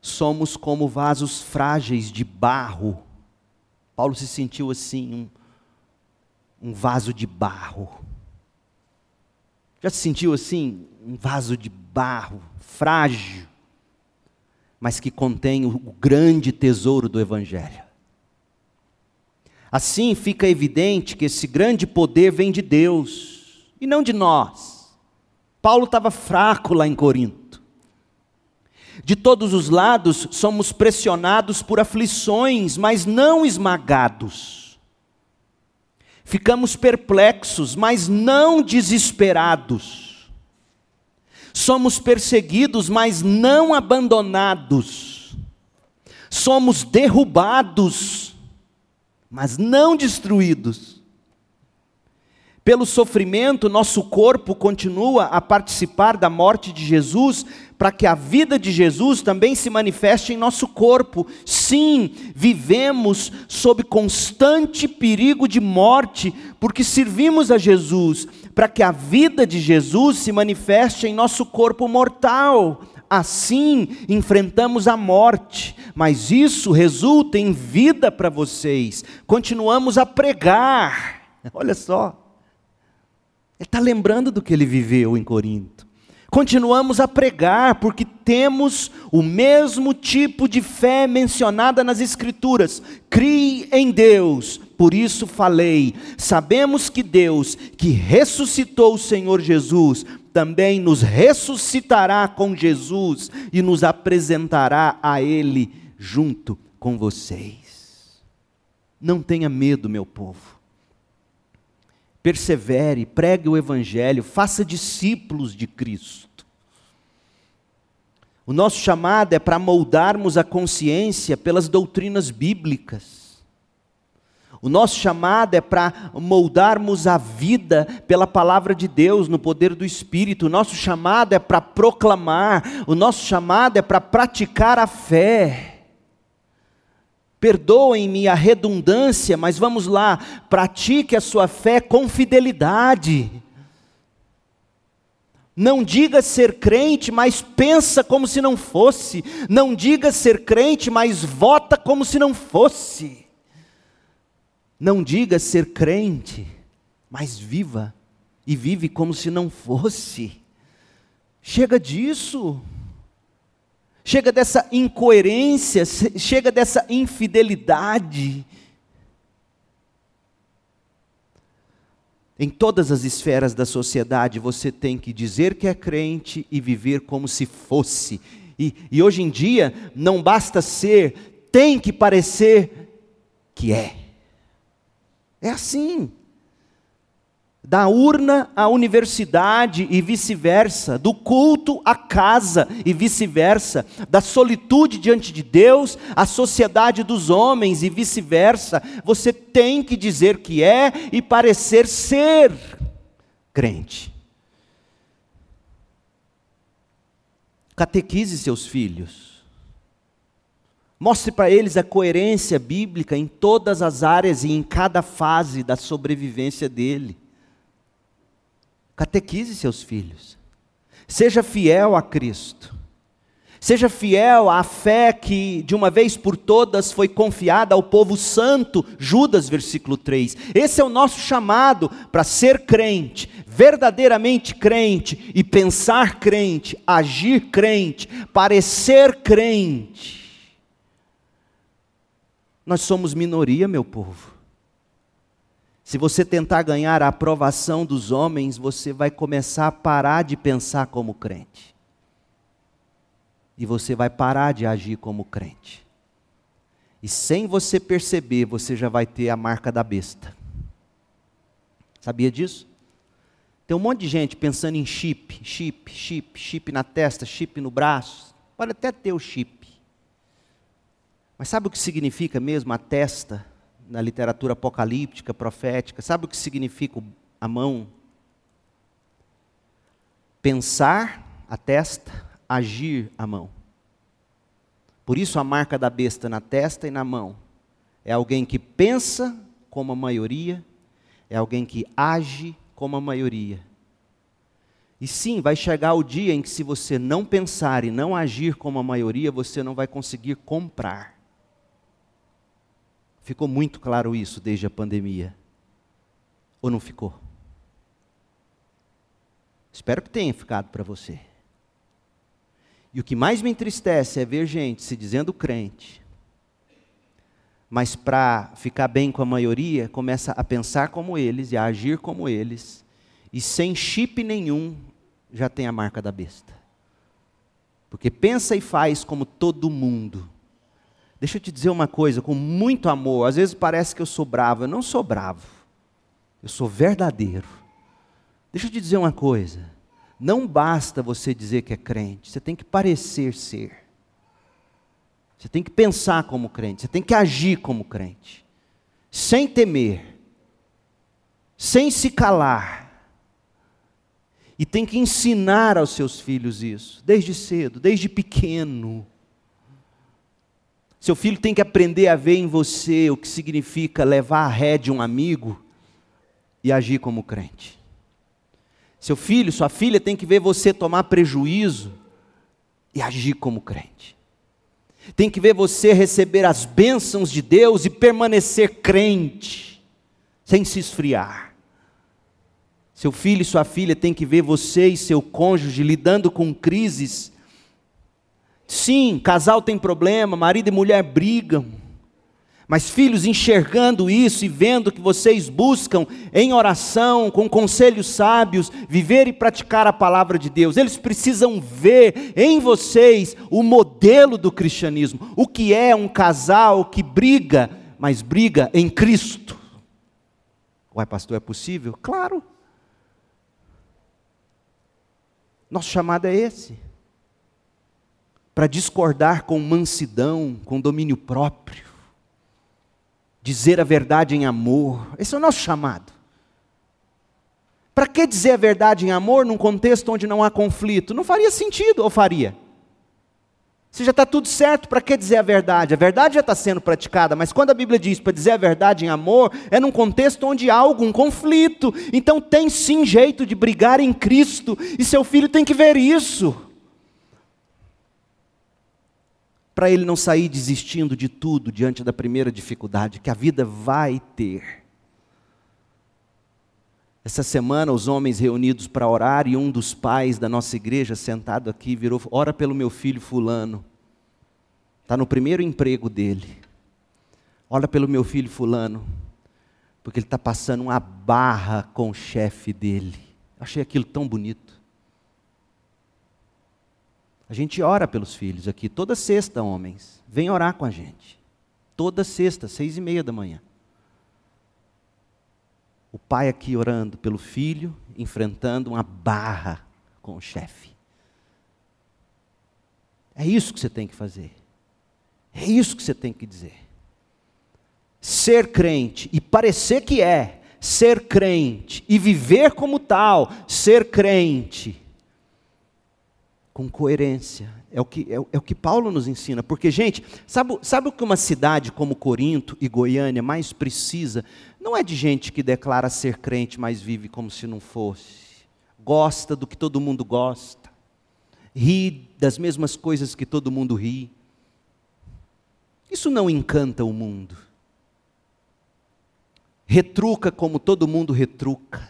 somos como vasos frágeis de barro. Paulo se sentiu assim, um, um vaso de barro. Já se sentiu assim, um vaso de barro, frágil, mas que contém o grande tesouro do Evangelho. Assim fica evidente que esse grande poder vem de Deus e não de nós. Paulo estava fraco lá em Corinto. De todos os lados somos pressionados por aflições, mas não esmagados. Ficamos perplexos, mas não desesperados. Somos perseguidos, mas não abandonados. Somos derrubados, mas não destruídos pelo sofrimento, nosso corpo continua a participar da morte de Jesus, para que a vida de Jesus também se manifeste em nosso corpo. Sim, vivemos sob constante perigo de morte, porque servimos a Jesus, para que a vida de Jesus se manifeste em nosso corpo mortal. Assim enfrentamos a morte, mas isso resulta em vida para vocês. Continuamos a pregar. Olha só. Ele está lembrando do que ele viveu em Corinto. Continuamos a pregar, porque temos o mesmo tipo de fé mencionada nas Escrituras. Crie em Deus, por isso falei. Sabemos que Deus, que ressuscitou o Senhor Jesus, também nos ressuscitará com Jesus e nos apresentará a Ele junto com vocês. Não tenha medo, meu povo persevere, pregue o Evangelho, faça discípulos de Cristo. O nosso chamado é para moldarmos a consciência pelas doutrinas bíblicas. O nosso chamado é para moldarmos a vida pela palavra de Deus, no poder do Espírito. O nosso chamado é para proclamar, o nosso chamado é para praticar a fé. Perdoem-me a redundância, mas vamos lá, pratique a sua fé com fidelidade. Não diga ser crente, mas pensa como se não fosse. Não diga ser crente, mas vota como se não fosse. Não diga ser crente, mas viva e vive como se não fosse. Chega disso chega dessa incoerência, chega dessa infidelidade. Em todas as esferas da sociedade, você tem que dizer que é crente e viver como se fosse. E, e hoje em dia, não basta ser, tem que parecer que é. É assim da urna à universidade e vice-versa, do culto à casa e vice-versa, da solitude diante de Deus à sociedade dos homens e vice-versa. Você tem que dizer que é e parecer ser crente. Catequize seus filhos. Mostre para eles a coerência bíblica em todas as áreas e em cada fase da sobrevivência dele. Catequize seus filhos. Seja fiel a Cristo. Seja fiel à fé que de uma vez por todas foi confiada ao povo santo, Judas, versículo 3. Esse é o nosso chamado para ser crente, verdadeiramente crente e pensar crente, agir crente, parecer crente. Nós somos minoria, meu povo. Se você tentar ganhar a aprovação dos homens, você vai começar a parar de pensar como crente. E você vai parar de agir como crente. E sem você perceber, você já vai ter a marca da besta. Sabia disso? Tem um monte de gente pensando em chip, chip, chip, chip na testa, chip no braço. Pode até ter o chip. Mas sabe o que significa mesmo a testa na literatura apocalíptica, profética. Sabe o que significa a mão? Pensar, a testa, agir, a mão. Por isso a marca da besta na testa e na mão. É alguém que pensa como a maioria, é alguém que age como a maioria. E sim, vai chegar o dia em que, se você não pensar e não agir como a maioria, você não vai conseguir comprar. Ficou muito claro isso desde a pandemia. Ou não ficou? Espero que tenha ficado para você. E o que mais me entristece é ver gente se dizendo crente, mas para ficar bem com a maioria, começa a pensar como eles e a agir como eles, e sem chip nenhum já tem a marca da besta. Porque pensa e faz como todo mundo. Deixa eu te dizer uma coisa, com muito amor. Às vezes parece que eu sou bravo. Eu não sou bravo. Eu sou verdadeiro. Deixa eu te dizer uma coisa. Não basta você dizer que é crente. Você tem que parecer ser. Você tem que pensar como crente. Você tem que agir como crente. Sem temer. Sem se calar e tem que ensinar aos seus filhos isso, desde cedo, desde pequeno. Seu filho tem que aprender a ver em você o que significa levar a ré de um amigo e agir como crente. Seu filho, sua filha tem que ver você tomar prejuízo e agir como crente. Tem que ver você receber as bênçãos de Deus e permanecer crente, sem se esfriar. Seu filho e sua filha têm que ver você e seu cônjuge lidando com crises. Sim, casal tem problema, marido e mulher brigam. Mas filhos enxergando isso e vendo que vocês buscam em oração, com conselhos sábios, viver e praticar a palavra de Deus, eles precisam ver em vocês o modelo do cristianismo, o que é um casal que briga, mas briga em Cristo. Uai, pastor, é possível? Claro. Nosso chamado é esse. Para discordar com mansidão, com domínio próprio. Dizer a verdade em amor. Esse é o nosso chamado. Para que dizer a verdade em amor num contexto onde não há conflito? Não faria sentido, ou faria? Se já está tudo certo, para que dizer a verdade? A verdade já está sendo praticada, mas quando a Bíblia diz para dizer a verdade em amor, é num contexto onde há algum conflito. Então tem sim jeito de brigar em Cristo, e seu filho tem que ver isso. Para ele não sair desistindo de tudo diante da primeira dificuldade que a vida vai ter. Essa semana, os homens reunidos para orar, e um dos pais da nossa igreja, sentado aqui, virou: Ora pelo meu filho Fulano. Está no primeiro emprego dele. Ora pelo meu filho Fulano. Porque ele está passando uma barra com o chefe dele. Achei aquilo tão bonito. A gente ora pelos filhos aqui, toda sexta, homens. Vem orar com a gente. Toda sexta, seis e meia da manhã. O pai aqui orando pelo filho, enfrentando uma barra com o chefe. É isso que você tem que fazer. É isso que você tem que dizer. Ser crente e parecer que é, ser crente e viver como tal, ser crente com coerência. É o que, é, é, o que Paulo nos ensina. Porque, gente, sabe, sabe o que uma cidade como Corinto e Goiânia mais precisa? Não é de gente que declara ser crente, mas vive como se não fosse. Gosta do que todo mundo gosta. Ri das mesmas coisas que todo mundo ri. Isso não encanta o mundo. Retruca como todo mundo retruca.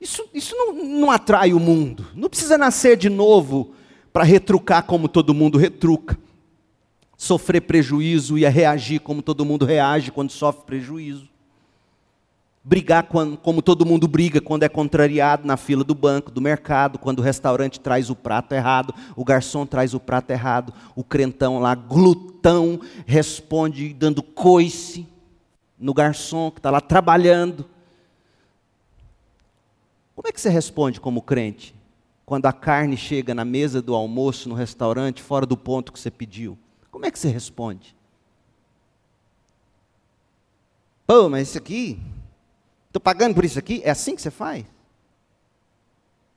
Isso, isso não, não atrai o mundo. Não precisa nascer de novo para retrucar como todo mundo retruca, sofrer prejuízo e reagir como todo mundo reage quando sofre prejuízo, brigar quando, como todo mundo briga quando é contrariado na fila do banco, do mercado, quando o restaurante traz o prato errado, o garçom traz o prato errado, o crentão lá, glutão, responde dando coice no garçom que está lá trabalhando. Como é que você responde como crente? quando a carne chega na mesa do almoço no restaurante fora do ponto que você pediu? Como é que você responde? Pô, mas isso aqui, estou pagando por isso aqui? É assim que você faz?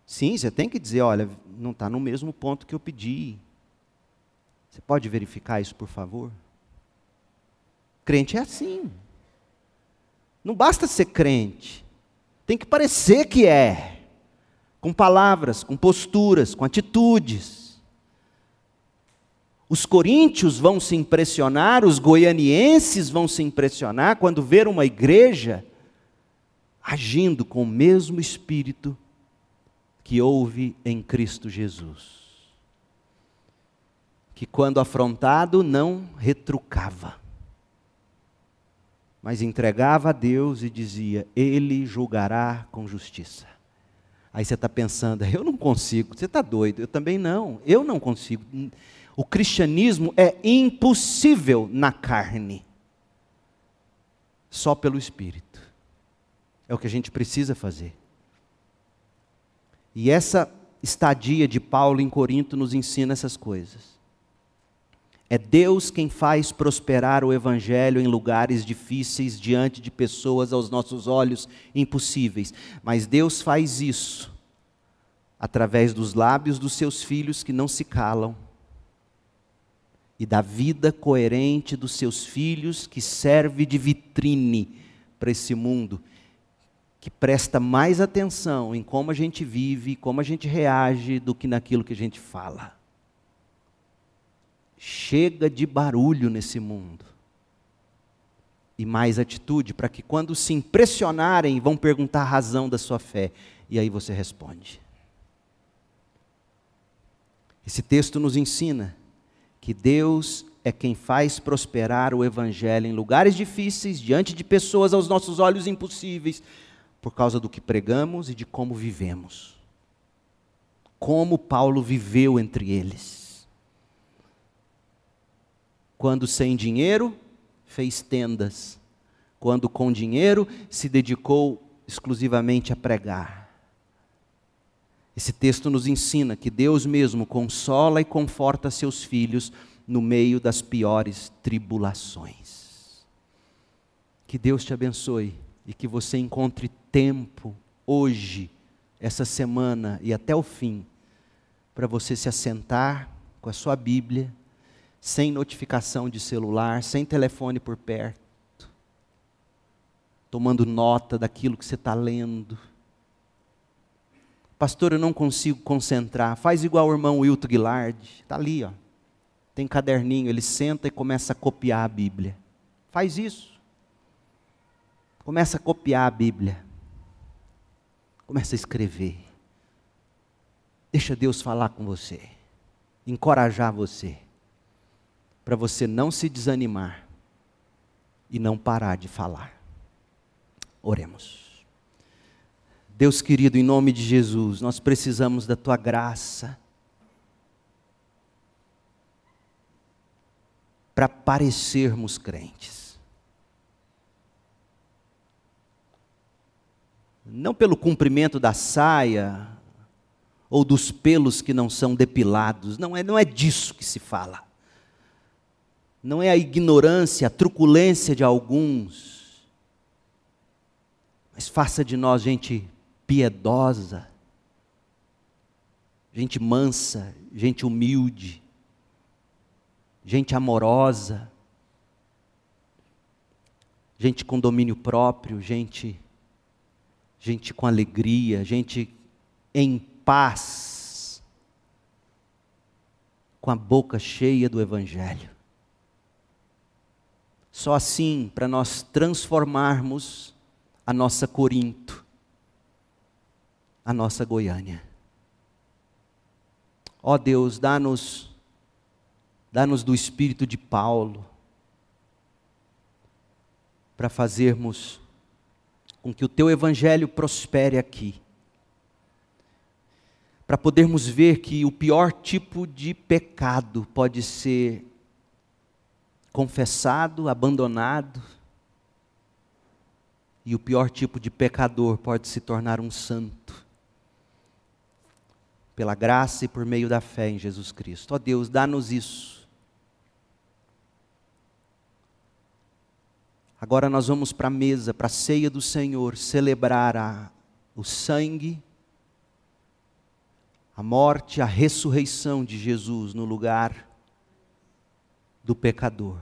Sim, você tem que dizer, olha, não está no mesmo ponto que eu pedi. Você pode verificar isso, por favor? Crente é assim. Não basta ser crente. Tem que parecer que é. Com palavras, com posturas, com atitudes. Os coríntios vão se impressionar, os goianienses vão se impressionar quando ver uma igreja agindo com o mesmo espírito que houve em Cristo Jesus. Que quando afrontado não retrucava, mas entregava a Deus e dizia: Ele julgará com justiça. Aí você está pensando, eu não consigo, você está doido, eu também não, eu não consigo. O cristianismo é impossível na carne, só pelo Espírito. É o que a gente precisa fazer. E essa estadia de Paulo em Corinto nos ensina essas coisas. É Deus quem faz prosperar o Evangelho em lugares difíceis, diante de pessoas aos nossos olhos impossíveis. Mas Deus faz isso através dos lábios dos seus filhos que não se calam e da vida coerente dos seus filhos que serve de vitrine para esse mundo que presta mais atenção em como a gente vive, como a gente reage, do que naquilo que a gente fala. Chega de barulho nesse mundo. E mais atitude, para que quando se impressionarem, vão perguntar a razão da sua fé. E aí você responde. Esse texto nos ensina que Deus é quem faz prosperar o Evangelho em lugares difíceis, diante de pessoas aos nossos olhos impossíveis, por causa do que pregamos e de como vivemos. Como Paulo viveu entre eles. Quando sem dinheiro, fez tendas. Quando com dinheiro, se dedicou exclusivamente a pregar. Esse texto nos ensina que Deus mesmo consola e conforta seus filhos no meio das piores tribulações. Que Deus te abençoe e que você encontre tempo hoje, essa semana e até o fim, para você se assentar com a sua Bíblia, sem notificação de celular, sem telefone por perto, tomando nota daquilo que você está lendo. Pastor, eu não consigo concentrar. Faz igual o irmão Wilton Guilard, está ali, ó. Tem caderninho, ele senta e começa a copiar a Bíblia. Faz isso. Começa a copiar a Bíblia. Começa a escrever. Deixa Deus falar com você. Encorajar você. Para você não se desanimar e não parar de falar. Oremos. Deus querido, em nome de Jesus, nós precisamos da tua graça. Para parecermos crentes. não pelo cumprimento da saia ou dos pelos que não são depilados, não é, não é disso que se fala. Não é a ignorância, a truculência de alguns, mas faça de nós gente piedosa, gente mansa, gente humilde, gente amorosa, gente com domínio próprio, gente gente com alegria, gente em paz, com a boca cheia do Evangelho. Só assim, para nós transformarmos a nossa Corinto, a nossa Goiânia. Ó Deus, dá-nos dá-nos do espírito de Paulo para fazermos com que o teu evangelho prospere aqui. Para podermos ver que o pior tipo de pecado pode ser confessado, abandonado, e o pior tipo de pecador pode se tornar um santo. Pela graça e por meio da fé em Jesus Cristo. Ó oh Deus, dá-nos isso Agora nós vamos para a mesa, para a ceia do Senhor, celebrar a, o sangue, a morte, a ressurreição de Jesus no lugar do pecador,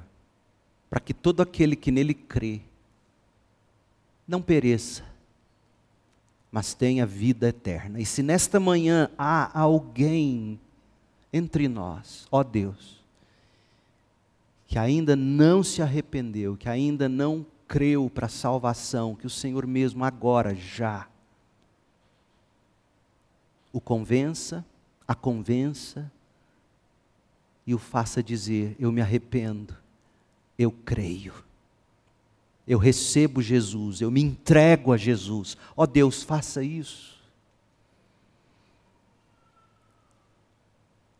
para que todo aquele que nele crê não pereça, mas tenha vida eterna. E se nesta manhã há alguém entre nós, ó Deus, que ainda não se arrependeu, que ainda não creu para a salvação, que o Senhor mesmo agora já o convença, a convença e o faça dizer: Eu me arrependo, eu creio, eu recebo Jesus, eu me entrego a Jesus. Ó oh Deus, faça isso.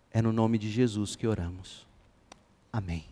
É no nome de Jesus que oramos. Amém.